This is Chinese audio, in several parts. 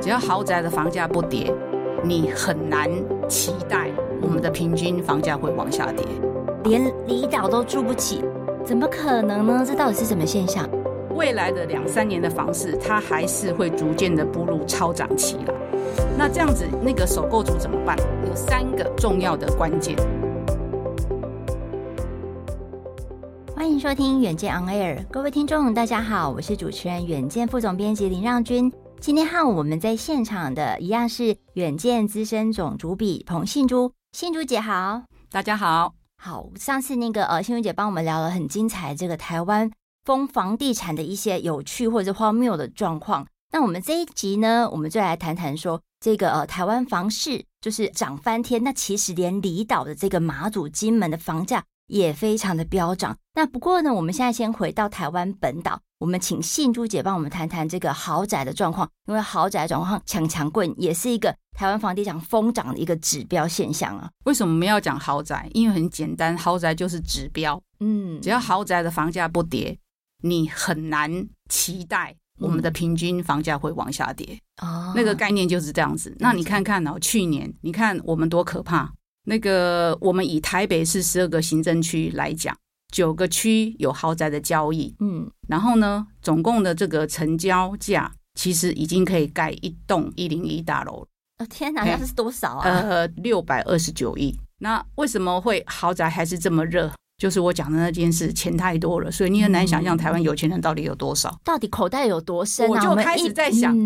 只要豪宅的房价不跌，你很难期待我们的平均房价会往下跌。连离岛都住不起，怎么可能呢？这到底是什么现象？未来的两三年的房市，它还是会逐渐的步入超涨期了。那这样子，那个首购族怎么办？有三个重要的关键。欢迎收听远见 On Air，各位听众，大家好，我是主持人远见副总编辑林让均。今天和我们在现场的一样是远见资深总主笔彭信珠，信珠姐好，大家好。好，上次那个呃，信珠姐帮我们聊了很精彩这个台湾风房地产的一些有趣或者荒谬的状况。那我们这一集呢，我们就来谈谈说这个呃，台湾房市就是涨翻天。那其实连离岛的这个马祖、金门的房价也非常的飙涨。那不过呢，我们现在先回到台湾本岛，我们请信珠姐帮我们谈谈这个豪宅的状况，因为豪宅状况强强棍也是一个台湾房地产疯涨的一个指标现象啊。为什么我们要讲豪宅？因为很简单，豪宅就是指标。嗯，只要豪宅的房价不跌。你很难期待我们的平均房价会往下跌，哦，那个概念就是这样子。那你看看哦，去年你看我们多可怕。那个我们以台北市十二个行政区来讲，九个区有豪宅的交易，嗯，然后呢，总共的这个成交价其实已经可以盖一栋一零一大楼。哦，天哪，那是多少啊？呃，六百二十九亿。那为什么会豪宅还是这么热？就是我讲的那件事，钱太多了，所以你很难想象台湾有钱人到底有多少，到底口袋有多深啊。我就开始在想，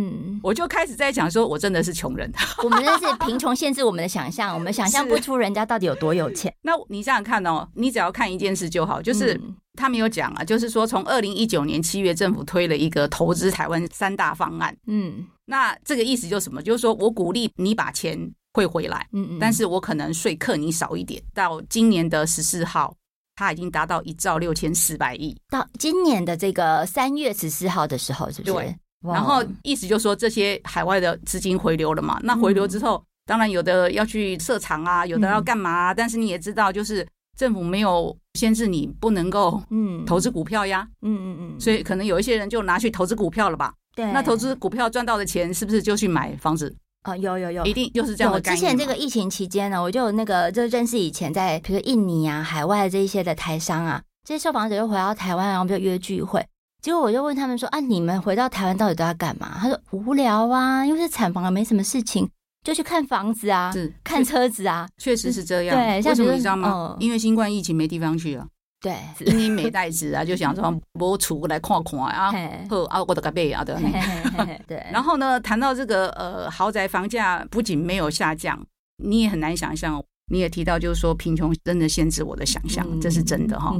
我就开始在想，说我真的是穷人。我们那是贫穷限制我们的想象，我们想象不出人家到底有多有钱。那你想想看哦，你只要看一件事就好，就是他没有讲啊，就是说从二零一九年七月政府推了一个投资台湾三大方案，嗯，那这个意思就是什么？就是说我鼓励你把钱汇回来，嗯嗯，但是我可能税课你少一点，到今年的十四号。它已经达到一兆六千四百亿，到今年的这个三月十四号的时候，是不是？对。然后意思就是说，这些海外的资金回流了嘛？那回流之后，当然有的要去设厂啊，有的要干嘛啊？但是你也知道，就是政府没有限制你不能够嗯投资股票呀，嗯嗯嗯，所以可能有一些人就拿去投资股票了吧？对。那投资股票赚到的钱，是不是就去买房子？啊，有有有，一定就是这样的概念。之前这个疫情期间呢，我就有那个就认识以前在比如说印尼啊、海外这一些的台商啊，这些受访者就回到台湾，然后就约聚会。结果我就问他们说：“啊，你们回到台湾到底都要干嘛？”他说：“无聊啊，因为是产房，没什么事情，就去看房子啊，是看车子啊。”确实是这样。对，为什么你知道吗？因为新冠疫情没地方去啊。对，因为没带子啊，就想说摸出来看看啊，呵啊，我的个背啊的。对，然后呢，谈到这个呃豪宅房价不仅没有下降，你也很难想象。你也提到，就是说贫穷真的限制我的想象，这是真的哈。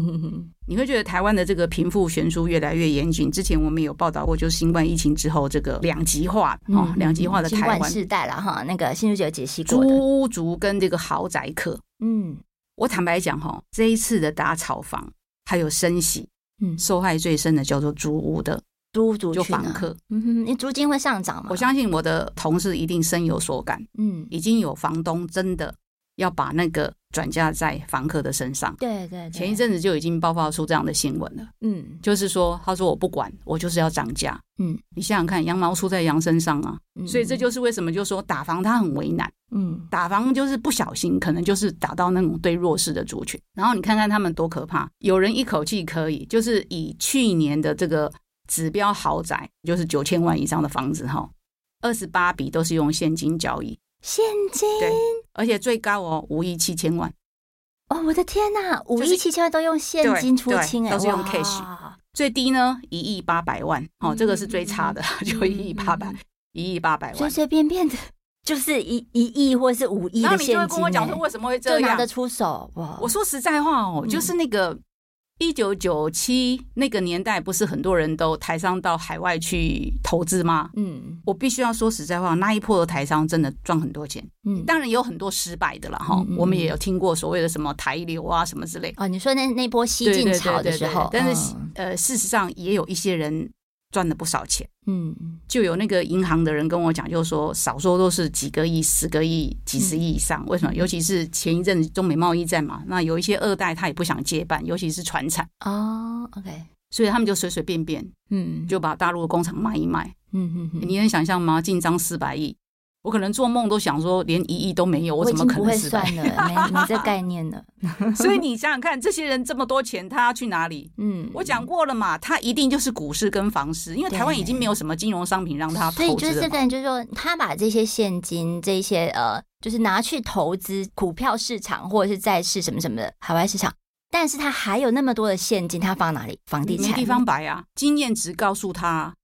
你会觉得台湾的这个贫富悬殊越来越严峻。之前我们有报道过，就是新冠疫情之后这个两极化啊，两极化的台湾世代了哈。那个信珠姐有解析过的，租屋族跟这个豪宅客，嗯。我坦白讲哈，这一次的打炒房还有升息，嗯，受害最深的叫做租屋的租屋族就房客，嗯哼，你租金会上涨吗？我相信我的同事一定深有所感，嗯，已经有房东真的。要把那个转嫁在房客的身上。对对，前一阵子就已经爆发出这样的新闻了。嗯，就是说，他说我不管，我就是要涨价。嗯，你想想看，羊毛出在羊身上啊。所以这就是为什么，就是说打房他很为难。嗯，打房就是不小心，可能就是打到那种对弱势的族群。然后你看看他们多可怕，有人一口气可以，就是以去年的这个指标豪宅，就是九千万以上的房子哈，二十八笔都是用现金交易。现金，对，而且最高哦，五亿七千万。哦，我的天哪，五亿七千万都用现金出清哎，都是用 cash。最低呢，一亿八百万，哦，这个是最差的，就一亿八百，一亿八百万，随随便便的，就是一一亿或是五亿的现金。然后你就会跟我讲说，为什么会这样？就拿得出手哇？我说实在话哦，就是那个。一九九七那个年代，不是很多人都台商到海外去投资吗？嗯，我必须要说实在话，那一波的台商真的赚很多钱。嗯，当然有很多失败的了哈。我们也有听过所谓的什么台流啊什么之类。哦，你说那那波西进潮的时候，但是呃，事实上也有一些人。赚了不少钱，嗯，就有那个银行的人跟我讲，就是说少说都是几个亿、十个亿、几十亿以上。为什么？尤其是前一阵子中美贸易战嘛，那有一些二代他也不想接办，尤其是船产。哦，OK，所以他们就随随便便，嗯，就把大陆的工厂卖一卖，嗯嗯嗯，你能想象吗？进账四百亿。我可能做梦都想说，连一亿都没有，我怎么可能会算了？没没这概念了。所以你想想看，这些人这么多钱，他要去哪里？嗯，我讲过了嘛，他一定就是股市跟房市，因为台湾已经没有什么金融商品让他投资。所以就是这个人，就是说，他把这些现金，这些呃，就是拿去投资股票市场或者是债市什么什么的海外市场。但是他还有那么多的现金，他放哪里？房地产？没地方摆啊！经验值告诉他，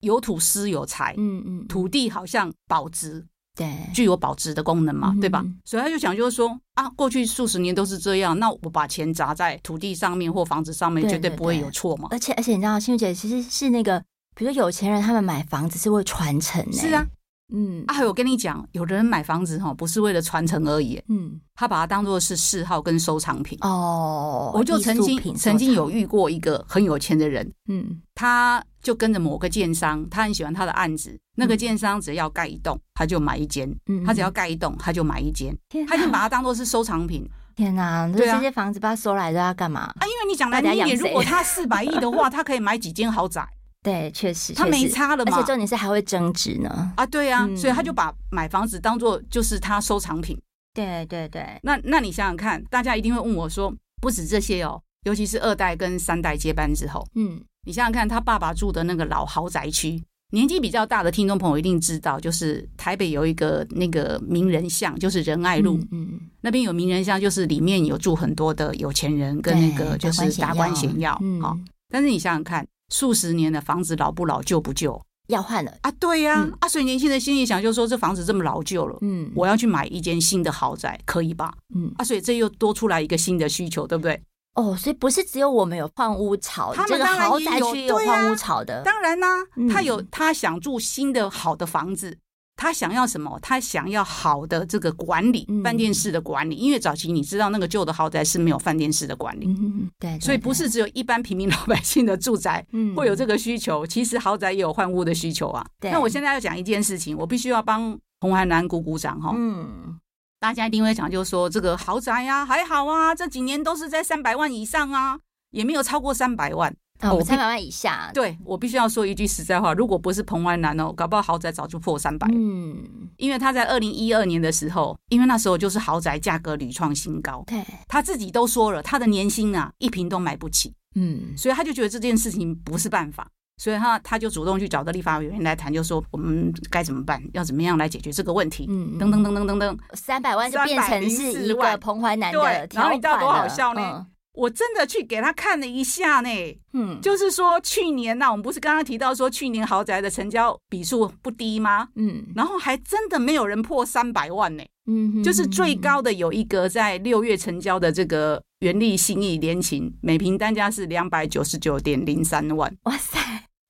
有土斯有财。嗯嗯，土地好像保值。对，具有保值的功能嘛，嗯、对吧？所以他就想，就是说啊，过去数十年都是这样，那我把钱砸在土地上面或房子上面，绝对不会有错嘛。而且而且，你知道，心如姐其实是那个，比如说有钱人他们买房子是会传承的。是啊，嗯啊，我跟你讲，有的人买房子哈，不是为了传承而已，嗯，他把它当做是嗜好跟收藏品。哦，我就曾经曾经有遇过一个很有钱的人，嗯，他。就跟着某个建商，他很喜欢他的案子。那个建商只要盖一栋，他就买一间；嗯、他只要盖一栋，他就买一间。哪他就把它当做是收藏品。天哪！对啊，这些房子把它收来都要干嘛？啊，因为你讲来听点，如果他四百亿的话，他可以买几间豪宅。对，确实，他没差了嘛。而且重点是还会增值呢。啊，对啊，嗯、所以他就把买房子当做就是他收藏品。对对对。那那你想想看，大家一定会问我说，不止这些哦，尤其是二代跟三代接班之后，嗯。你想想看，他爸爸住的那个老豪宅区，年纪比较大的听众朋友一定知道，就是台北有一个那个名人巷，就是仁爱路，嗯，嗯那边有名人巷，就是里面有住很多的有钱人跟那个就是达官显要，好。但是你想想看，数十年的房子老不老，旧不旧，要换了啊？对呀，啊，嗯、啊，所以年轻人心里想，就是说这房子这么老旧了，嗯，我要去买一间新的豪宅，可以吧？嗯，啊，所以这又多出来一个新的需求，对不对？哦，所以不是只有我们有换屋潮，他们当然也有，有换屋潮的。当然啦、啊，嗯、他有他想住新的好的房子，他想要什么？他想要好的这个管理，饭店式的管理。因为早期你知道那个旧的豪宅是没有饭店式的管理，嗯，对，对，所以不是只有一般平民老百姓的住宅会有这个需求，其实豪宅也有换屋的需求啊。对那我现在要讲一件事情，我必须要帮红海南鼓鼓掌哈。嗯。大家一定会讲，就是说这个豪宅呀、啊，还好啊，这几年都是在三百万以上啊，也没有超过三百万。哦，三百万以下。对，我必须要说一句实在话，如果不是彭淮南哦，搞不好豪宅早就破三百。嗯，因为他在二零一二年的时候，因为那时候就是豪宅价格屡创新高，对，他自己都说了，他的年薪啊，一平都买不起。嗯，所以他就觉得这件事情不是办法。所以他他就主动去找的立法委员来谈，就说我们该怎么办，要怎么样来解决这个问题。嗯，噔噔噔噔噔噔，三百万就变成是一个彭淮南的条款了。然后你知道多好笑呢？嗯、我真的去给他看了一下呢。嗯，就是说去年呐、啊，我们不是刚刚提到说去年豪宅的成交笔数不低吗？嗯，然后还真的没有人破三百万呢。嗯，就是最高的有一个在六月成交的这个元利信义联勤，每平单价是两百九十九点零三万。哇塞！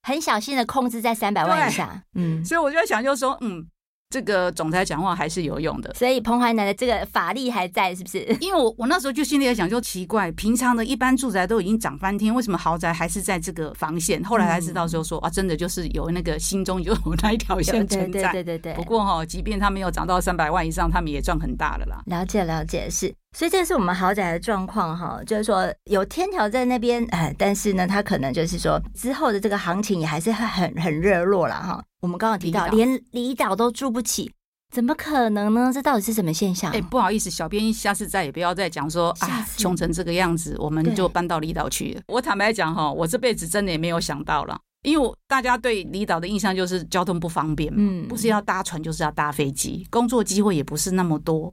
很小心的控制在三百万以下，嗯，所以我就在想，就是说，嗯，这个总裁讲话还是有用的。所以彭淮南的这个法力还在，是不是？因为我我那时候就心里在想，就奇怪，平常的一般住宅都已经涨翻天，为什么豪宅还是在这个防线？后来才知道，就说啊，真的就是有那个心中有那一条线存在。对对对对。不过哈，即便他没有涨到三百万以上，他们也赚很大了啦。了解了解，是。所以这是我们豪宅的状况哈，就是说有天条在那边，哎，但是呢，它可能就是说之后的这个行情也还是很很热络了哈。我们刚刚提到，连离岛都住不起，怎么可能呢？这到底是什么现象？哎，不好意思，小编下次再也不要再讲说啊，穷成这个样子，我们就搬到离岛去了。我坦白讲哈，我这辈子真的也没有想到了，因为我大家对离岛的印象就是交通不方便，嗯，不是要搭船就是要搭飞机，工作机会也不是那么多。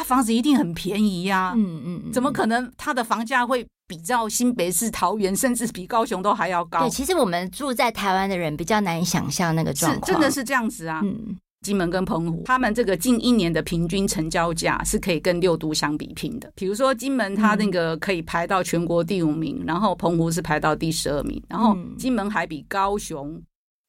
啊，房子一定很便宜呀、啊！嗯嗯，怎么可能？它的房价会比较新北市、桃园，甚至比高雄都还要高？对，其实我们住在台湾的人比较难以想象那个状况，真的是这样子啊。嗯，金门跟澎湖，他们这个近一年的平均成交价是可以跟六都相比拼的。比如说金门，它那个可以排到全国第五名，嗯、然后澎湖是排到第十二名，然后金门还比高雄、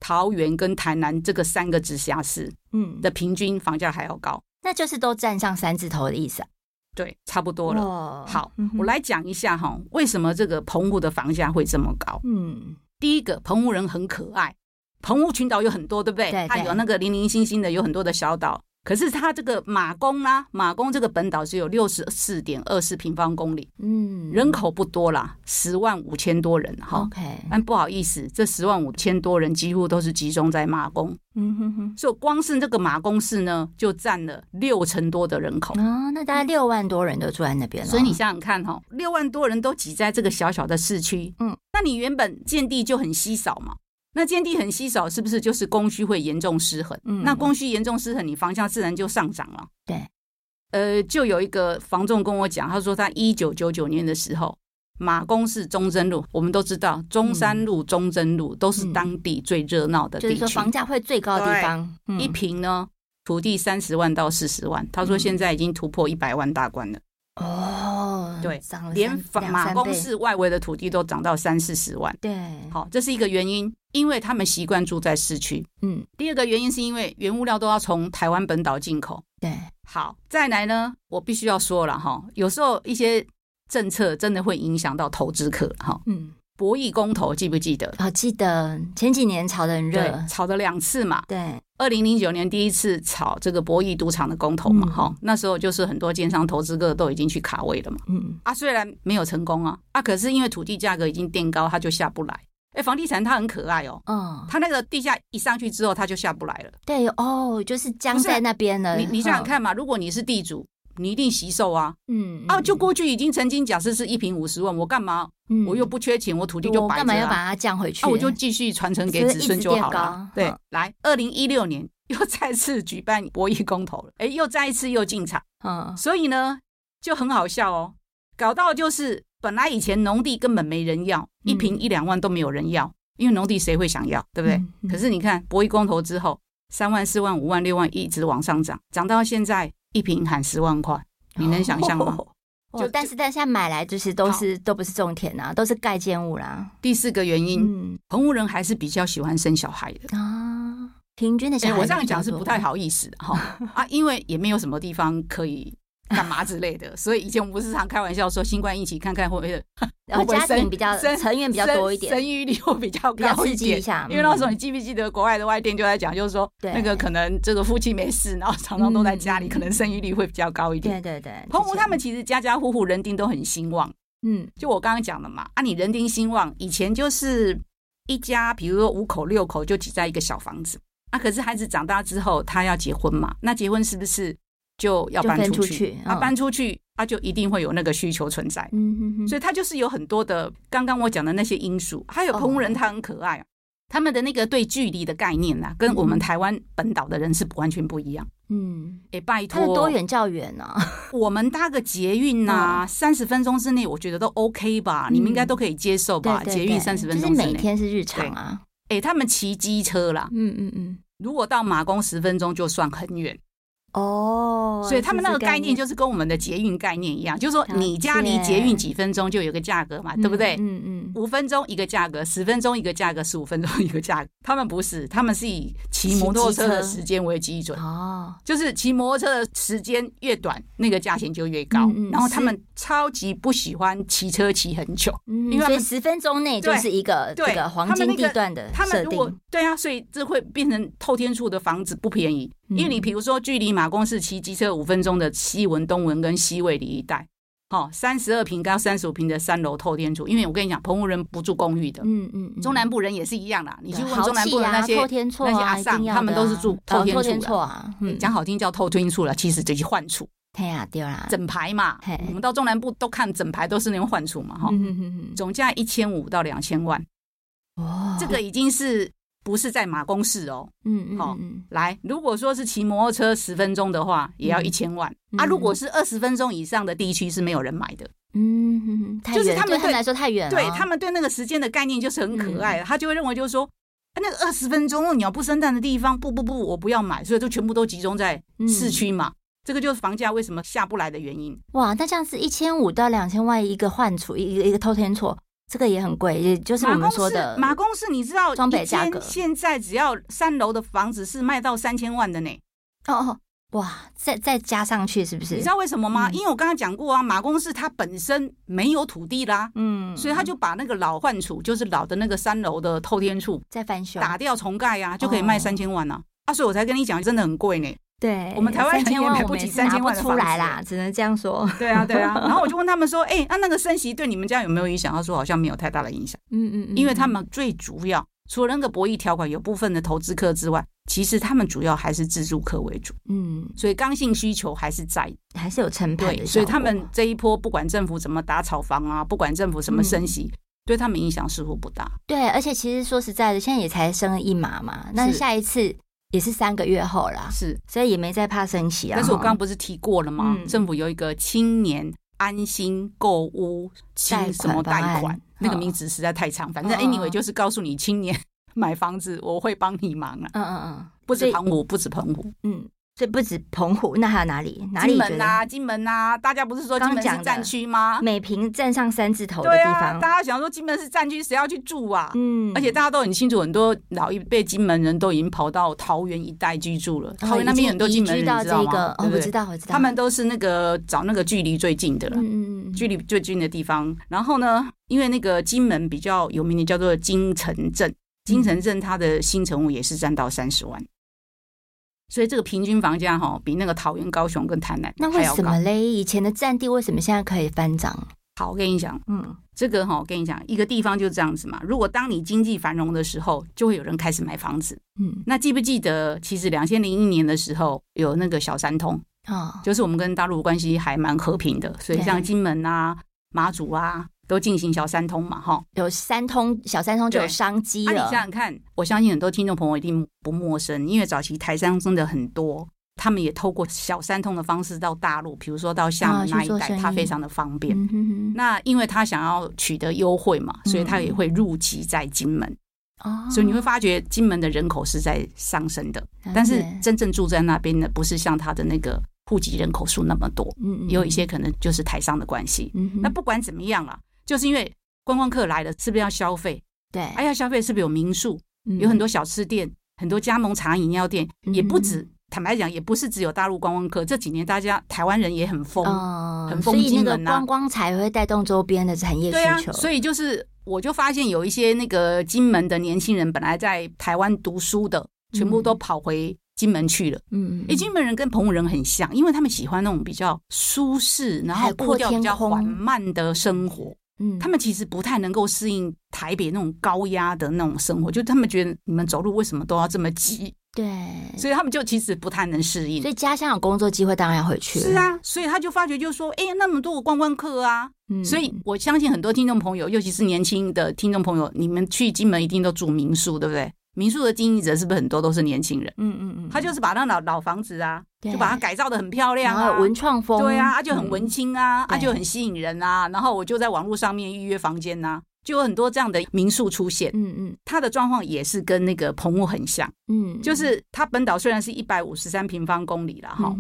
桃园跟台南这个三个直辖市，嗯的平均房价还要高。那就是都站上三字头的意思啊？对，差不多了。哦、好，嗯、我来讲一下哈，为什么这个澎湖的房价会这么高？嗯，第一个，澎湖人很可爱，澎湖群岛有很多，对不对？对，对，它有那个零零星星的，有很多的小岛，可是它这个马公呢，马公这个本岛只有六十四点二四平方公里，嗯，人口不多啦，十万五千多人哈。OK，但不好意思，这十万五千多人几乎都是集中在马公，嗯哼哼，所以光是这个马公市呢，就占了六成多的人口啊。那大概六万多人都住在那边了。所以你想想看哈，六万多人都挤在这个小小的市区，嗯，那你原本建地就很稀少嘛。那建地很稀少，是不是就是供需会严重失衡？嗯，那供需严重失衡，你房价自然就上涨了。对，呃，就有一个房仲跟我讲，他说他一九九九年的时候，马公是中正路，我们都知道中山路、中正路都是当地最热闹的地区，就是说房价会最高的地方。一平呢，土地三十万到四十万，他说现在已经突破一百万大关了。哦，对，连马公市外围的土地都涨到三四十万。对，好，这是一个原因。因为他们习惯住在市区，嗯，第二个原因是因为原物料都要从台湾本岛进口，对，好，再来呢，我必须要说了哈，有时候一些政策真的会影响到投资客哈，嗯，博弈公投记不记得？啊、哦，记得前几年炒得很热，炒了两次嘛，对，二零零九年第一次炒这个博弈赌场的公投嘛，哈、嗯，那时候就是很多建商投资客都已经去卡位了嘛，嗯，啊，虽然没有成功啊，啊，可是因为土地价格已经垫高，它就下不来。哎，房地产它很可爱哦，嗯，它那个地价一上去之后，它就下不来了。对哦，就是僵在那边了。你你想想看嘛，如果你是地主，你一定惜售啊，嗯，啊，就过去已经曾经假设是一平五十万，我干嘛？我又不缺钱，我土地就摆着，干嘛要把它降回去？啊，我就继续传承给子孙就好了。对，来，二零一六年 又再次举办博弈公投了，哎，又再一次又进场，嗯，所以呢就很好笑哦，搞到就是。本来以前农地根本没人要，一平一两万都没有人要，因为农地谁会想要，对不对？可是你看博弈公投之后，三万、四万、五万、六万一直往上涨，涨到现在一瓶喊十万块，你能想象吗？就但是但现在买来就是都是都不是种田啊，都是盖建物啦。第四个原因，澎湖人还是比较喜欢生小孩的啊，平均的小孩。我这样讲是不太好意思哈啊，因为也没有什么地方可以。干嘛之类的，所以以前我们不是常开玩笑说，新冠疫情看看会不会，然后家庭比较成员比较多一点，生育率会比较高一点。因为那时候你记不记得国外的外电就在讲，就是说那个可能这个夫妻没事，然后常常都在家里，可能生育率会比较高一点。对对对，澎湖他们其实家家户户人丁都很兴旺。嗯，就我刚刚讲的嘛，啊，你人丁兴旺，以前就是一家，比如说五口六口就挤在一个小房子，啊，可是孩子长大之后他要结婚嘛，那结婚是不是？就要搬出去，他搬出去，他就一定会有那个需求存在。嗯哼哼，所以他就是有很多的刚刚我讲的那些因素。还有澎湖人，他很可爱，他们的那个对距离的概念呐，跟我们台湾本岛的人是完全不一样。嗯，哎，拜托，多远较远呢？我们搭个捷运呐，三十分钟之内，我觉得都 OK 吧？你们应该都可以接受吧？捷运三十分钟之内，每天是日常啊。哎，他们骑机车啦，嗯嗯嗯，如果到马公十分钟就算很远。哦，所以他们那个概念就是跟我们的捷运概念一样，就是说你家离捷运几分钟就有个价格嘛，对不对？嗯嗯，五分钟一个价格，十分钟一个价格，十五分钟一个价格。他们不是，他们是以骑摩托车的时间为基准哦，就是骑摩托车的时间越短，那个价钱就越高。然后他们超级不喜欢骑车骑很久，因为十分钟内就是一个这个黄金地段的设定。对啊，所以这会变成透天处的房子不便宜。因为你比如说，距离马公市骑机车五分钟的西文、东文跟西卫里一带，好，三十二平到三十五平的三楼透天厝。因为我跟你讲，澎湖人不住公寓的，嗯嗯，中南部人也是一样啦。你去问中南部的那些那些阿桑，他们都是住透天厝啊。嗯，讲好听叫透天厝了，其实就是换厝。对呀，对啦，整排嘛。我们到中南部都看整排都是那种换厝嘛，哈。总价一千五到两千万。哦，这个已经是。不是在马公市哦，嗯嗯，好，来，如果说是骑摩托车十分钟的话，也要一千万。啊。如果是二十分钟以上的地区是没有人买的，嗯，就是他们对来说太远了，对他们对那个时间的概念就是很可爱，他就会认为就是说，那个二十分钟鸟不生蛋的地方，不不不，我不要买，所以就全部都集中在市区嘛。这个就是房价为什么下不来的原因。哇，那这样子一千五到两千万一个换厝，一个一个偷天厝。这个也很贵，也就是我们说的马公市，你知道装北价格现在只要三楼的房子是卖到三千万的呢。哦哦，哇，再再加上去是不是？你知道为什么吗？嗯、因为我刚刚讲过啊，马公市它本身没有土地啦，嗯，所以他就把那个老换处，就是老的那个三楼的透天处，再翻修，打掉重盖呀、啊，就可以卖三千万啊。哦、啊，所以我才跟你讲，真的很贵呢。对，我们台湾人也买不起三千万出来啦，只能这样说。对啊，对啊。然后我就问他们说：“ 哎，那那个升息对你们家有没有影响？”他说：“好像没有太大的影响。”嗯嗯，因为他们最主要除了那个博弈条款有部分的投资客之外，其实他们主要还是自住客为主。嗯，所以刚性需求还是在，还是有成本。对，所以他们这一波不管政府怎么打炒房啊，不管政府什么升息，对他们影响似乎不大。对，而且其实说实在的，现在也才升了一码嘛，那下一次。也是三个月后啦，是，所以也没再怕升息啊。但是我刚刚不是提过了吗？嗯、政府有一个青年安心购屋贷什么贷款，那个名字实在太长，哦、反正 anyway 就是告诉你青年 买房子我会帮你忙啊。嗯嗯嗯，不止澎湖，不止澎湖，嗯。这不止澎湖，那还有哪里？哪里？金门啊，金门啊，大家不是说金门是战区吗？每平站上三字头的地方，对啊，大家想说金门是战区，谁要去住啊？嗯，而且大家都很清楚，很多老一辈金门人都已经跑到桃园一带居住了。桃园那边很多金门人，知道吗？哦，我知道，我知道。他们都是那个找那个距离最近的了，嗯嗯，距离最近的地方。然后呢，因为那个金门比较有名的叫做金城镇，金城镇它的新城屋也是占到三十万。所以这个平均房价哈，比那个桃园、高雄跟台南还要高。那为什么嘞？以前的占地为什么现在可以翻涨？好，我跟你讲，嗯，这个哈，我跟你讲，一个地方就是这样子嘛。如果当你经济繁荣的时候，就会有人开始买房子。嗯，那记不记得，其实两千零一年的时候有那个小三通啊，就是我们跟大陆关系还蛮和平的，所以像金门啊、马祖啊。都进行小三通嘛，哈，有三通，小三通就有商机了。那、啊、你想想看，我相信很多听众朋友一定不陌生，因为早期台商真的很多，他们也透过小三通的方式到大陆，比如说到厦门那一带，他非常的方便。嗯、哼哼，那因为他想要取得优惠嘛，所以他也会入籍在金门。所以你会发觉金门的人口是在上升的，哦、但是真正住在那边的不是像他的那个户籍人口数那么多。嗯，也有一些可能就是台商的关系。那不管怎么样啊。就是因为观光客来了，是不是要消费？对，哎要，消费是不是有民宿？嗯、有很多小吃店，很多加盟茶饮料店，嗯、也不止。坦白讲，也不是只有大陆观光客。这几年大家台湾人也很疯，嗯、很疯金门、啊、观光才会带动周边的产业需求。啊、所以就是，我就发现有一些那个金门的年轻人，本来在台湾读书的，全部都跑回金门去了。嗯，哎，金门人跟澎湖人很像，因为他们喜欢那种比较舒适，然后步调比较缓慢的生活。嗯，他们其实不太能够适应台北那种高压的那种生活，就他们觉得你们走路为什么都要这么急？对，所以他们就其实不太能适应。所以家乡有工作机会，当然要回去。是啊，所以他就发觉，就说，哎，那么多个观光客啊，嗯，所以我相信很多听众朋友，尤其是年轻的听众朋友，你们去金门一定都住民宿，对不对？民宿的经营者是不是很多都是年轻人？嗯嗯嗯，他就是把那老老房子啊，就把它改造的很漂亮啊，文创风，对啊，他就很文青啊，他就很吸引人啊。然后我就在网络上面预约房间呐，就有很多这样的民宿出现。嗯嗯，他的状况也是跟那个澎湖很像。嗯，就是他本岛虽然是一百五十三平方公里了哈。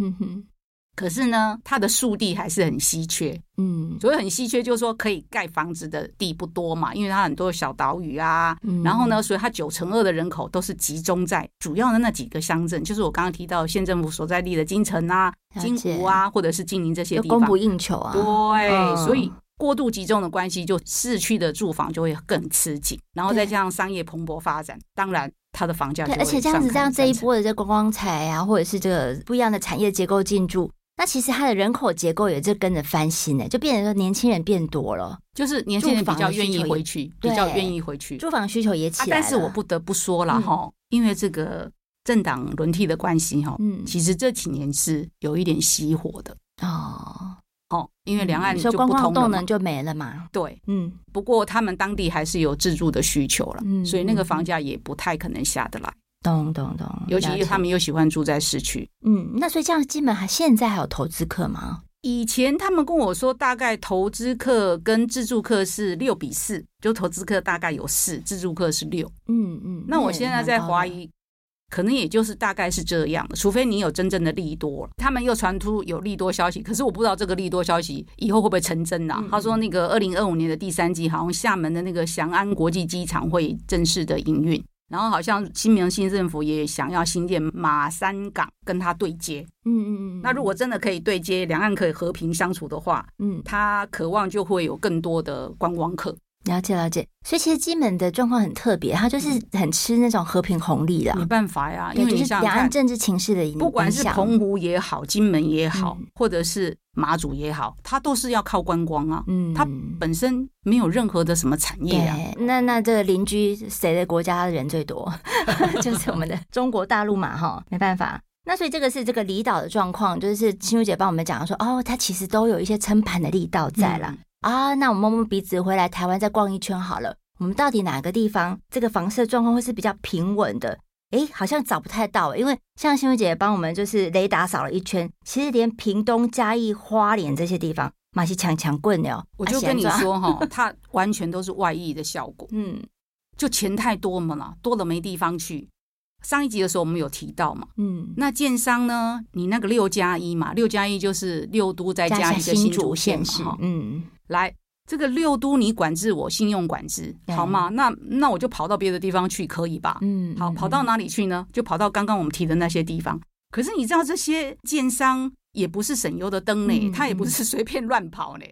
可是呢，它的树地还是很稀缺，嗯，所以很稀缺，就是说可以盖房子的地不多嘛，因为它很多小岛屿啊，嗯、然后呢，所以它九成二的人口都是集中在主要的那几个乡镇，就是我刚刚提到县政府所在地的金城啊、金湖啊，或者是金陵这些地方，供不应求啊，对，嗯、所以过度集中的关系，就市区的住房就会更吃紧，然后再加上商业蓬勃发展，当然它的房价就会，而且这样子，这样这一波的这观光财啊，或者是这个不一样的产业结构进驻。那其实它的人口结构也就跟着翻新呢，就变成说年轻人变多了，就是年轻人比较愿意回去，比较愿意回去，住房需求也起来了。但是我不得不说了哈，因为这个政党轮替的关系哈，嗯，其实这几年是有一点熄火的。哦。哦，因为两岸就不通了，观光动能就没了嘛。对，嗯，不过他们当地还是有自住的需求了，嗯，所以那个房价也不太可能下得来。懂懂懂，尤其他们又喜欢住在市区。嗯，那所以这样，基本还现在还有投资客吗？以前他们跟我说，大概投资客跟自助客是六比四，就投资客大概有四，自助客是六。嗯嗯，那我现在在怀疑，可能也就是大概是这样的，除非你有真正的利多，他们又传出有利多消息，可是我不知道这个利多消息以后会不会成真呐、啊？嗯、他说那个二零二五年的第三季，好像厦门的那个翔安国际机场会正式的营运。然后好像新明新政府也想要新建马三港跟他对接，嗯嗯嗯。那如果真的可以对接，两岸可以和平相处的话，嗯，他渴望就会有更多的观光客。了解了解，所以其实金门的状况很特别，它就是很吃那种和平红利的。没办法呀，因为就是两岸政治情势的影响，不管是澎湖也好，金门也好，嗯、或者是马祖也好，它都是要靠观光啊。嗯，它本身没有任何的什么产业啊。那那这个邻居谁的国家的人最多？就是我们的中国大陆嘛，哈，没办法。那所以这个是这个离岛的状况，就是青如姐帮我们讲说，哦，它其实都有一些撑盘的力道在啦。嗯啊，那我摸摸鼻子回来台湾再逛一圈好了。我们到底哪个地方这个房市状况会是比较平稳的？哎，好像找不太到，因为像新闻姐帮我们就是雷达扫了一圈，其实连屏东、嘉义、花莲这些地方，马戏强强棍的哦。我就跟你说哈、哦，它完全都是外溢的效果。嗯，就钱太多嘛了，多了没地方去。上一集的时候我们有提到嘛，嗯，那建商呢，你那个六加一嘛，六加一就是六都再加一个新竹县嘛，嗯。来，这个六都你管制我信用管制，好吗？那那我就跑到别的地方去，可以吧？嗯，好，跑到哪里去呢？就跑到刚刚我们提的那些地方。可是你知道这些建商也不是省油的灯呢，他也不是随便乱跑呢，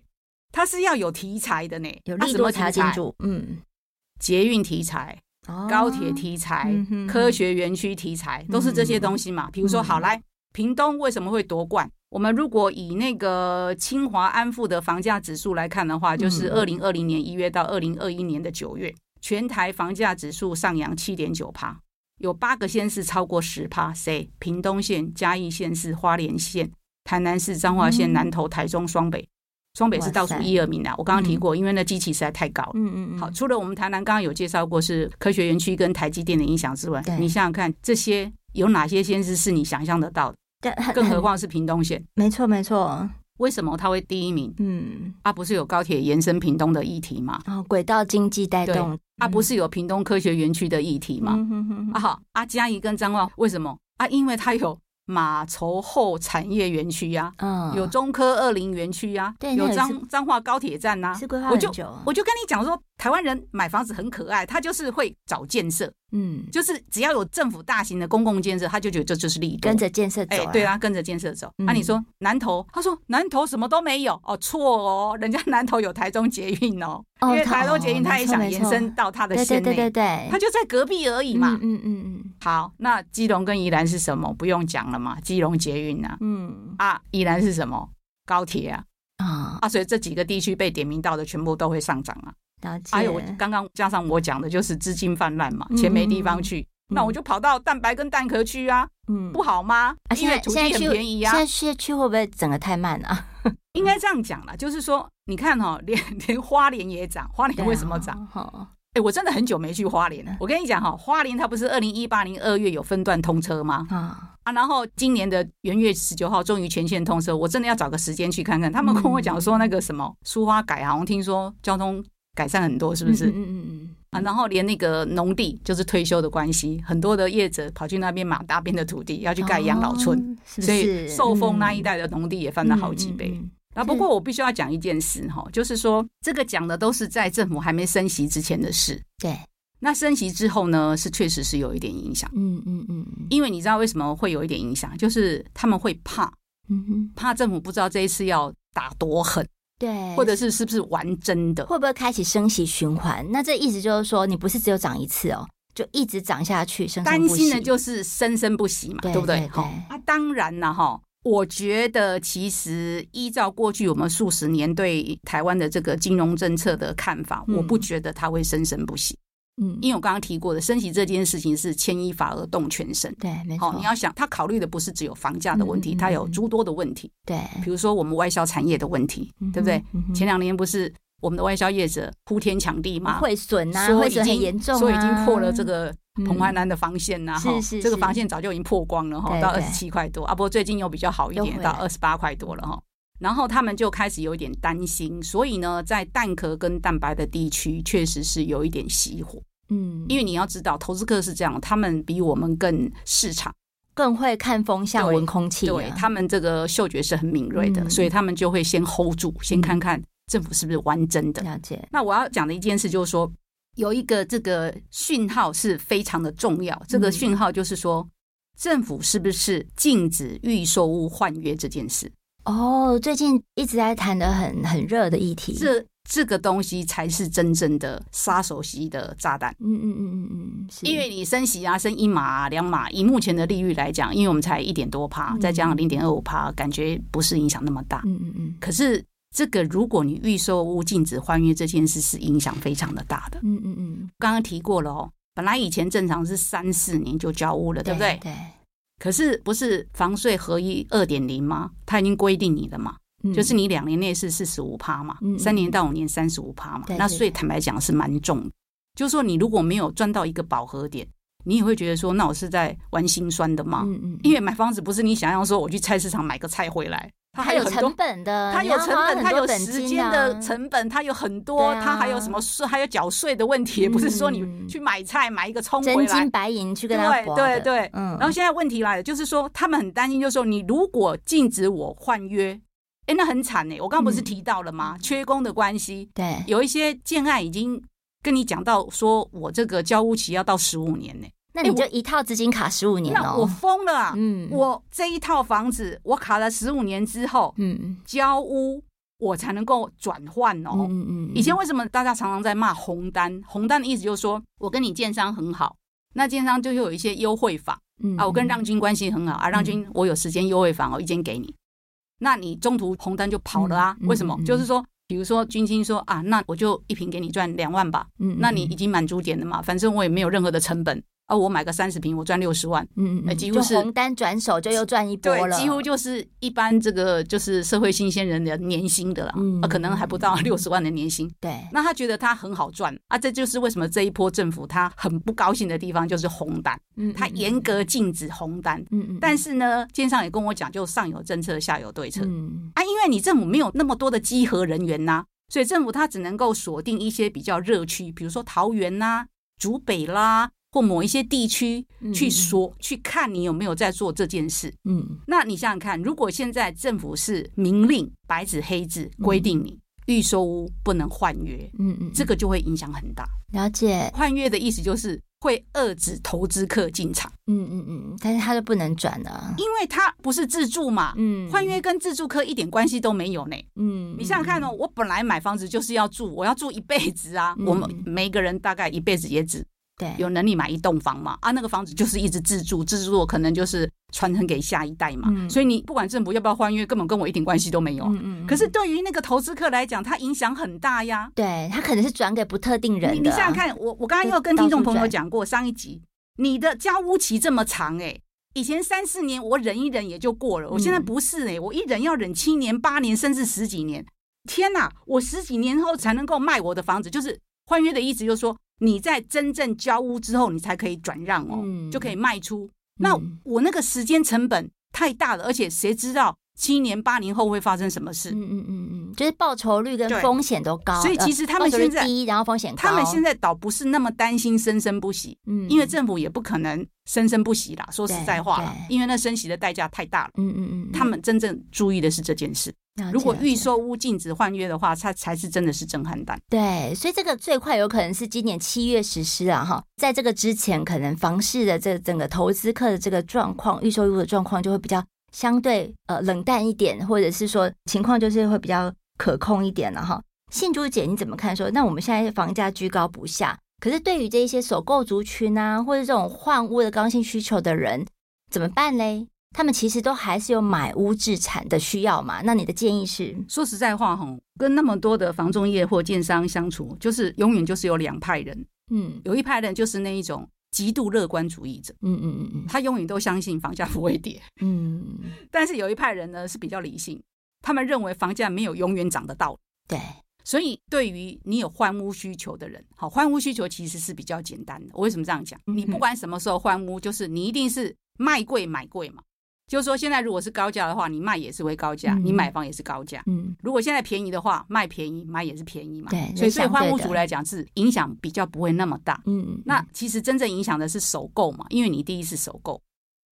他是要有题材的呢。有什么题材？嗯，捷运题材、高铁题材、科学园区题材，都是这些东西嘛。比如说，好来，屏东为什么会夺冠？我们如果以那个清华安富的房价指数来看的话，就是二零二零年一月到二零二一年的九月，全台房价指数上扬七点九趴，有八个县市超过十趴，谁？屏东县、嘉义县市、花莲县、台南市、彰化县、南投、台中、双北，双北是倒数一二名的。我刚刚提过，因为那基期实在太高了。嗯嗯嗯。好，除了我们台南刚刚有介绍过是科学园区跟台积电的影响之外，你想想看，这些有哪些先市是你想象得到的？更何况是屏东县，没错没错。为什么它会第一名？嗯，啊，不是有高铁延伸屏东的议题吗？哦，轨道经济带动，啊，不是有屏东科学园区的议题吗？嗯哼哼。啊好，啊嘉怡跟张望为什么？啊，因为它有。马稠后产业园区呀，嗯，有中科二林园区呀，对，有彰彰化高铁站呐、啊，我就我就跟你讲说，台湾人买房子很可爱，他就是会找建设，嗯，就是只要有政府大型的公共建设，他就觉得这就是利，跟着建设走、啊，哎，对啊，跟着建设走。那、嗯啊、你说南投，他说南投什么都没有，哦，错哦，人家南投有台中捷运哦。因为台中捷运，他也想延伸到他的县内，对对对对，他就在隔壁而已嘛。嗯嗯嗯。好，那基隆跟宜兰是什么？不用讲了嘛，基隆捷运啊。嗯啊，宜兰是什么？高铁啊。啊啊，所以这几个地区被点名到的，全部都会上涨啊。还有我刚刚加上我讲的，就是资金泛滥嘛，钱没地方去，那我就跑到蛋白跟蛋壳区啊。嗯，不好吗？因为土地很便宜啊。现在现在去会不会整个太慢啊？应该这样讲啦，就是说，你看哈、喔，连连花莲也涨，花莲为什么涨？哎、啊欸，我真的很久没去花莲了。我跟你讲哈，花莲它不是二零一八年二月有分段通车吗？啊啊，然后今年的元月十九号终于全线通车，我真的要找个时间去看看。他们跟我讲说那个什么苏花改好像听说交通改善很多，是不是？嗯嗯嗯啊，然后连那个农地就是退休的关系，很多的业者跑去那边买大边的土地，要去盖养老村，哦、是是所以受丰那一带的农地也翻了好几倍。啊，不过我必须要讲一件事哈，就是说这个讲的都是在政府还没升息之前的事。对，那升息之后呢，是确实是有一点影响。嗯嗯嗯，因为你知道为什么会有一点影响，就是他们会怕，嗯哼，怕政府不知道这一次要打多狠，对，或者是是不是玩真的，会不会开启升息循环？那这意思就是说，你不是只有涨一次哦，就一直涨下去，生生担心的就是生生不息嘛，对，对不对？好，啊，当然了哈。我觉得，其实依照过去我们数十年对台湾的这个金融政策的看法，嗯、我不觉得它会生生不息。嗯，因为我刚刚提过的，升息这件事情是牵一发而动全身。对，没错。你要想，他考虑的不是只有房价的问题，他、嗯、有诸多的问题。对，比如说我们外销产业的问题，嗯、对不对？嗯、前两年不是我们的外销业者铺天抢地嘛，会损啊，会损很严重、啊，所以已经破了这个。澎淮南的防线呐，哈，这个防线早就已经破光了哈，到二十七块多啊，不过最近又比较好一点，到二十八块多了哈。然后他们就开始有一点担心，所以呢，在蛋壳跟蛋白的地区确实是有一点熄火。嗯，因为你要知道，投资客是这样，他们比我们更市场，更会看风向、闻空气，对，他们这个嗅觉是很敏锐的，所以他们就会先 hold 住，先看看政府是不是玩真的。了解。那我要讲的一件事就是说。有一个这个讯号是非常的重要，这个讯号就是说，政府是不是禁止预售物换约这件事？哦，最近一直在谈的很很热的议题。这这个东西才是真正的杀手级的炸弹。嗯嗯嗯嗯嗯，因为你升息啊，升一码啊、两码，以目前的利率来讲，因为我们才一点多趴，再加上零点二五趴，感觉不是影响那么大。嗯嗯嗯。可是这个，如果你预售屋禁止换约这件事，是影响非常的大的。嗯嗯嗯。刚刚提过了哦，本来以前正常是三四年就交屋了，对不对？对。可是不是房税合一二点零吗？它已经规定你了嘛。就是你两年内是四十五趴嘛，嗯、三年到五年三十五趴嘛，嗯、那所以坦白讲是蛮重的。就是说你如果没有赚到一个饱和点，你也会觉得说，那我是在玩心酸的嘛。嗯嗯。因为买房子不是你想要说我去菜市场买个菜回来，它还有成本的，它有成本，它有时间的成本，它有很多，它还有什么税，还有缴税的问题，也不是说你去买菜买一个葱回来，真金白银去跟他对对对。嗯。然后现在问题来了，就是说他们很担心，就是说你如果禁止我换约。哎，那很惨哎！我刚刚不是提到了吗？嗯、缺工的关系，对，有一些建案已经跟你讲到，说我这个交屋期要到十五年呢。那你就一套资金卡十五年哦。那我疯了啊！嗯，我这一套房子我卡了十五年之后，嗯，交屋我才能够转换哦。嗯嗯。以前为什么大家常常在骂红单？红单的意思就是说我跟你建商很好，那建商就会有一些优惠房。嗯啊，我跟让军关系很好啊，让军我有时间优惠房，我一间给你。那你中途红单就跑了啊？为什么？就是说，比如说军青说啊，那我就一瓶给你赚两万吧。嗯，那你已经满足点了嘛？反正我也没有任何的成本。啊，我买个三十平，我赚六十万，嗯嗯，几乎是红单转手就又赚一波了，对，几乎就是一般这个就是社会新鲜人的年薪的了，嗯，可能还不到六十万的年薪，对，那他觉得他很好赚啊，这就是为什么这一波政府他很不高兴的地方就是红单，嗯，他严格禁止红单，嗯嗯，但是呢，建商也跟我讲，就上有政策，下有对策，嗯。啊，因为你政府没有那么多的稽核人员呐，所以政府他只能够锁定一些比较热区，比如说桃园呐、竹北啦。或某一些地区去说，嗯、去看你有没有在做这件事。嗯，那你想想看，如果现在政府是明令白纸黑字规定你预售屋不能换约，嗯嗯，这个就会影响很大。了解，换约的意思就是会遏制投资客进场。嗯嗯嗯，但是他就不能转了，因为他不是自住嘛。嗯，换约跟自住客一点关系都没有呢。嗯，你想想看哦，我本来买房子就是要住，我要住一辈子啊。嗯、我们每一个人大概一辈子也只。对，有能力买一栋房嘛？啊，那个房子就是一直自住，自住可能就是传承给下一代嘛。嗯、所以你不管政府要不要换约，根本跟我一点关系都没有。嗯嗯。可是对于那个投资客来讲，他影响很大呀。对，他可能是转给不特定人的。你你想想看，我我刚刚又跟听众朋友讲过上一集，你的交屋期这么长哎、欸，以前三四年我忍一忍也就过了，我现在不是哎、欸，我一忍要忍七年、八年，甚至十几年。天哪，我十几年后才能够卖我的房子，就是换约的意思，就是说。你在真正交屋之后，你才可以转让哦，嗯、就可以卖出。那我那个时间成本太大了，而且谁知道七年八年后会发生什么事？嗯嗯嗯嗯，就是报酬率跟风险都高，所以其实他们现在低，然后风险高。他们现在倒不是那么担心生生不息，嗯，因为政府也不可能生生不息啦。说实在话啦，因为那升息的代价太大了。嗯嗯嗯，他们真正注意的是这件事。如果预售屋禁止换约的话，它才是真的是震撼弹。对，所以这个最快有可能是今年七月实施啊！哈，在这个之前，可能房市的这整个投资客的这个状况，预售屋的状况就会比较相对呃冷淡一点，或者是说情况就是会比较可控一点了哈。信珠姐你怎么看说？说那我们现在房价居高不下，可是对于这一些首购族群啊，或者这种换屋的刚性需求的人，怎么办嘞？他们其实都还是有买屋置产的需要嘛？那你的建议是？说实在话，哈，跟那么多的房仲业或建商相处，就是永远就是有两派人。嗯，有一派人就是那一种极度乐观主义者。嗯嗯嗯嗯，他永远都相信房价不会跌。嗯，但是有一派人呢是比较理性，他们认为房价没有永远涨的道理。对，所以对于你有换屋需求的人，好，换屋需求其实是比较简单的。我为什么这样讲？你不管什么时候换屋，就是你一定是卖贵买贵嘛。就是说，现在如果是高价的话，你卖也是会高价，嗯、你买房也是高价。嗯，如果现在便宜的话，卖便宜，买也是便宜嘛。对，所以对换屋族来讲是影响比较不会那么大。嗯，那其实真正影响的是首购嘛，因为你第一次首购。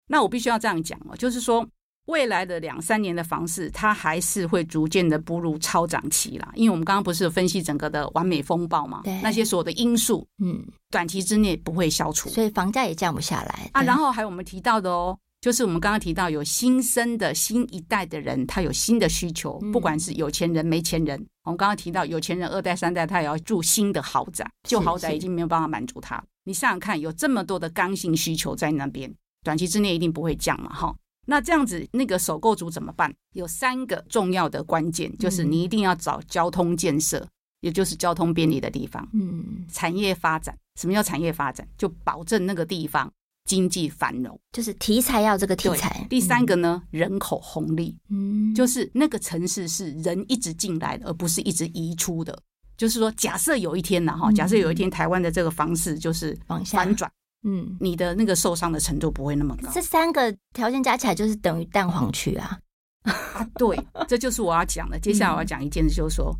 那我必须要这样讲哦，就是说未来的两三年的房市，它还是会逐渐的步入超涨期啦。因为我们刚刚不是分析整个的完美风暴嘛，对，那些所有的因素，嗯，短期之内不会消除，所以房价也降不下来啊。然后还有我们提到的哦。就是我们刚刚提到有新生的新一代的人，他有新的需求，不管是有钱人没钱人。我们刚刚提到有钱人二代三代，他也要住新的豪宅，旧豪宅已经没有办法满足他。你想想看，有这么多的刚性需求在那边，短期之内一定不会降嘛，哈。那这样子，那个首购族怎么办？有三个重要的关键，就是你一定要找交通建设，也就是交通便利的地方。嗯，产业发展，什么叫产业发展？就保证那个地方经济繁荣，就是题材要这个题材。第三个呢，人口红利，嗯，就是那个城市是人一直进来的，而不是一直移出的。就是说，假设有一天呢，哈，假设有一天台湾的这个房市就是反转。嗯，你的那个受伤的程度不会那么高。这三个条件加起来就是等于蛋黄区啊！啊，对，这就是我要讲的。接下来我要讲一件事，就是说，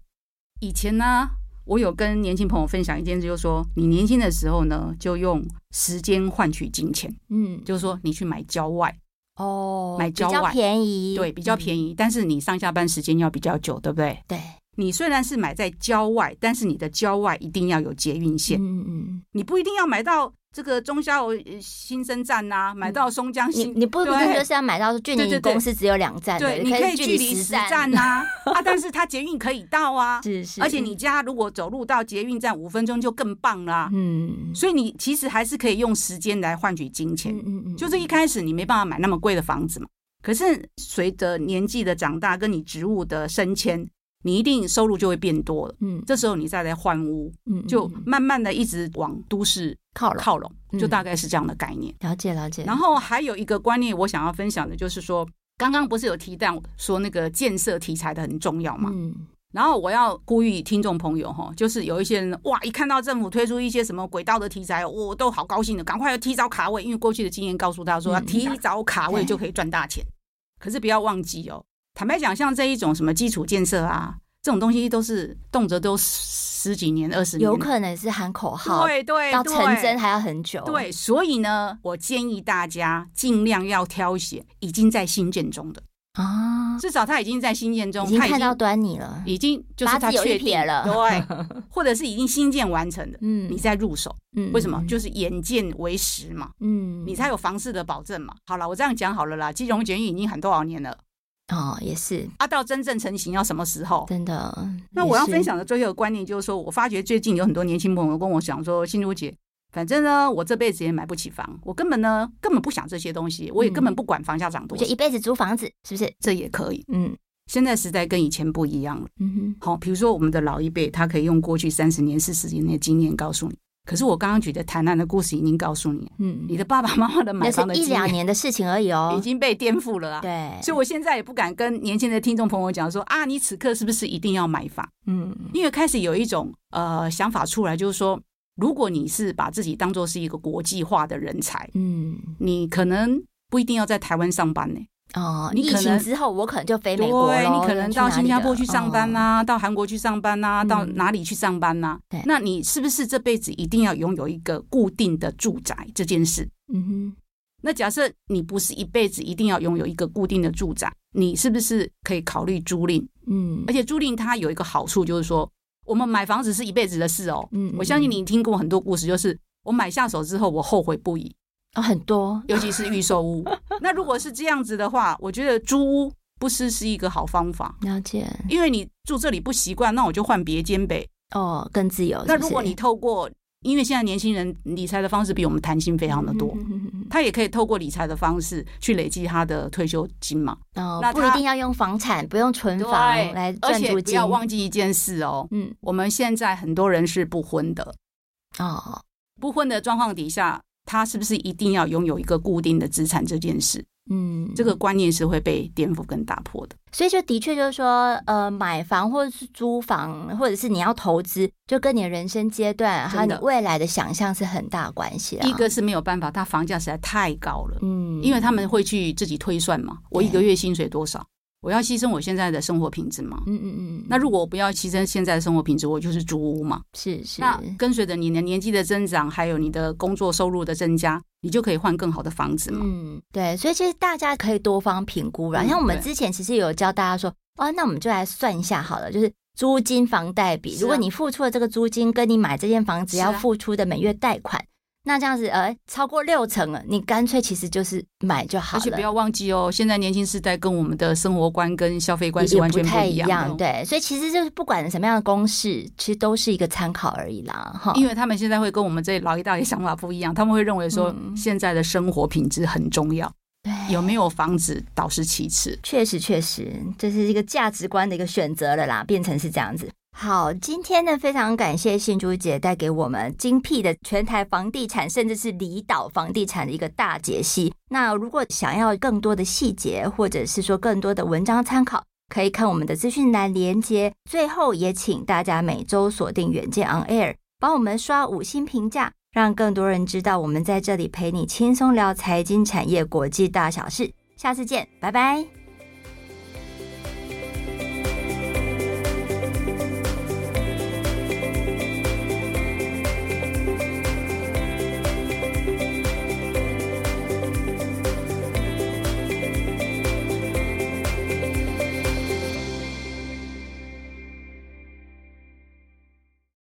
以前呢，我有跟年轻朋友分享一件事，就是说，你年轻的时候呢，就用时间换取金钱。嗯，就是说，你去买郊外哦，买郊外便宜，对，比较便宜，但是你上下班时间要比较久，对不对？对。你虽然是买在郊外，但是你的郊外一定要有捷运线。嗯嗯，你不一定要买到。这个中消新生站呐、啊，买到松江新，你你不不能就是要买到距离公司只有两站，对，你可以距离十站呐啊，但是它捷运可以到啊，是是，而且你家如果走路到捷运站五分钟就更棒了，嗯，所以你其实还是可以用时间来换取金钱，嗯嗯，就是一开始你没办法买那么贵的房子嘛，可是随着年纪的长大，跟你职务的升迁。你一定收入就会变多了，嗯，这时候你再来换屋，嗯，就慢慢的一直往都市靠拢，靠拢，就大概是这样的概念。了解了解。然后还有一个观念，我想要分享的就是说，刚刚不是有提到说那个建设题材的很重要嘛，嗯，然后我要呼吁听众朋友哈，就是有一些人哇，一看到政府推出一些什么轨道的题材，我都好高兴的，赶快要提早卡位，因为过去的经验告诉他说，要提早卡位就可以赚大钱。可是不要忘记哦。坦白讲，像这一种什么基础建设啊，这种东西都是动辄都十几年、二十年，有可能是喊口号，对对，到成真还要很久。对，所以呢，我建议大家尽量要挑选已经在新建中的啊，至少他已经在新建中，已经看到端倪了，已经就是他确定了，对，或者是已经新建完成的，嗯，你再入手，嗯，为什么？就是眼见为实嘛，嗯，你才有房市的保证嘛。好了，我这样讲好了啦，基隆捷运已经喊多少年了？哦，也是啊，到真正成型要什么时候？真的。那我要分享的最后一个观念就是说，我发觉最近有很多年轻朋友跟我讲说，心如姐，反正呢，我这辈子也买不起房，我根本呢根本不想这些东西，我也根本不管房价涨多少，就一辈子租房子，是不是？这也可以。嗯，现在时代跟以前不一样了。嗯哼。好，比如说我们的老一辈，他可以用过去三十年、四十年的经验告诉你。可是我刚刚举的台南的故事已经告诉你，嗯，你的爸爸妈妈的买房的一两年的事情而已哦，已经被颠覆了啊。对，所以我现在也不敢跟年轻的听众朋友讲说啊，你此刻是不是一定要买房？嗯，因为开始有一种呃想法出来，就是说，如果你是把自己当做是一个国际化的人才，嗯，你可能不一定要在台湾上班呢。哦，你疫情之后我可能就飞美国，对，你可能到新加坡去上班呐、啊，到韩国去上班呐、啊，到哪里去上班呐、啊？对，那你是不是这辈子一定要拥有一个固定的住宅这件事？嗯哼。那假设你不是一辈子一定要拥有一个固定的住宅，你是不是可以考虑租赁？嗯，而且租赁它有一个好处，就是说我们买房子是一辈子的事哦。嗯，我相信你听过很多故事，就是我买下手之后，我后悔不已。哦，很多，尤其是预售屋。那如果是这样子的话，我觉得租屋不失是一个好方法。了解，因为你住这里不习惯，那我就换别间呗。哦，更自由是是？那如果你透过，因为现在年轻人理财的方式比我们弹性非常的多，他也可以透过理财的方式去累积他的退休金嘛。哦，那不一定要用房产，不用存房来赚租金。而且不要忘记一件事哦，嗯，我们现在很多人是不婚的。哦，不婚的状况底下。他是不是一定要拥有一个固定的资产这件事？嗯，这个观念是会被颠覆跟打破的。所以就的确就是说，呃，买房或者是租房，或者是你要投资，就跟你的人生阶段还有你未来的想象是很大关系。一个是没有办法，它房价实在太高了。嗯，因为他们会去自己推算嘛，我一个月薪水多少。我要牺牲我现在的生活品质吗？嗯嗯嗯。那如果我不要牺牲现在的生活品质，我就是租屋嘛。是是。那跟随着你的年纪的增长，还有你的工作收入的增加，你就可以换更好的房子嘛。嗯，对。所以其实大家可以多方评估啦。像我们之前其实有教大家说，哦，那我们就来算一下好了，就是租金房贷比。如果你付出的这个租金跟你买这间房子要付出的每月贷款，那这样子，呃，超过六成了，你干脆其实就是买就好了。而且不要忘记哦，现在年轻世代跟我们的生活观跟消费观是完全不一样。对，所以其实就是不管什么样的公式，其实都是一个参考而已啦。哈，因为他们现在会跟我们这老一代的想法不一样，他们会认为说现在的生活品质很重要。对，有没有房子倒是其次。确实，确实，这是一个价值观的一个选择了啦，变成是这样子。好，今天呢，非常感谢信珠姐带给我们精辟的全台房地产，甚至是离岛房地产的一个大解析。那如果想要更多的细节，或者是说更多的文章参考，可以看我们的资讯栏连接。最后也请大家每周锁定远见 On Air，帮我们刷五星评价，让更多人知道我们在这里陪你轻松聊财经产业国际大小事。下次见，拜拜。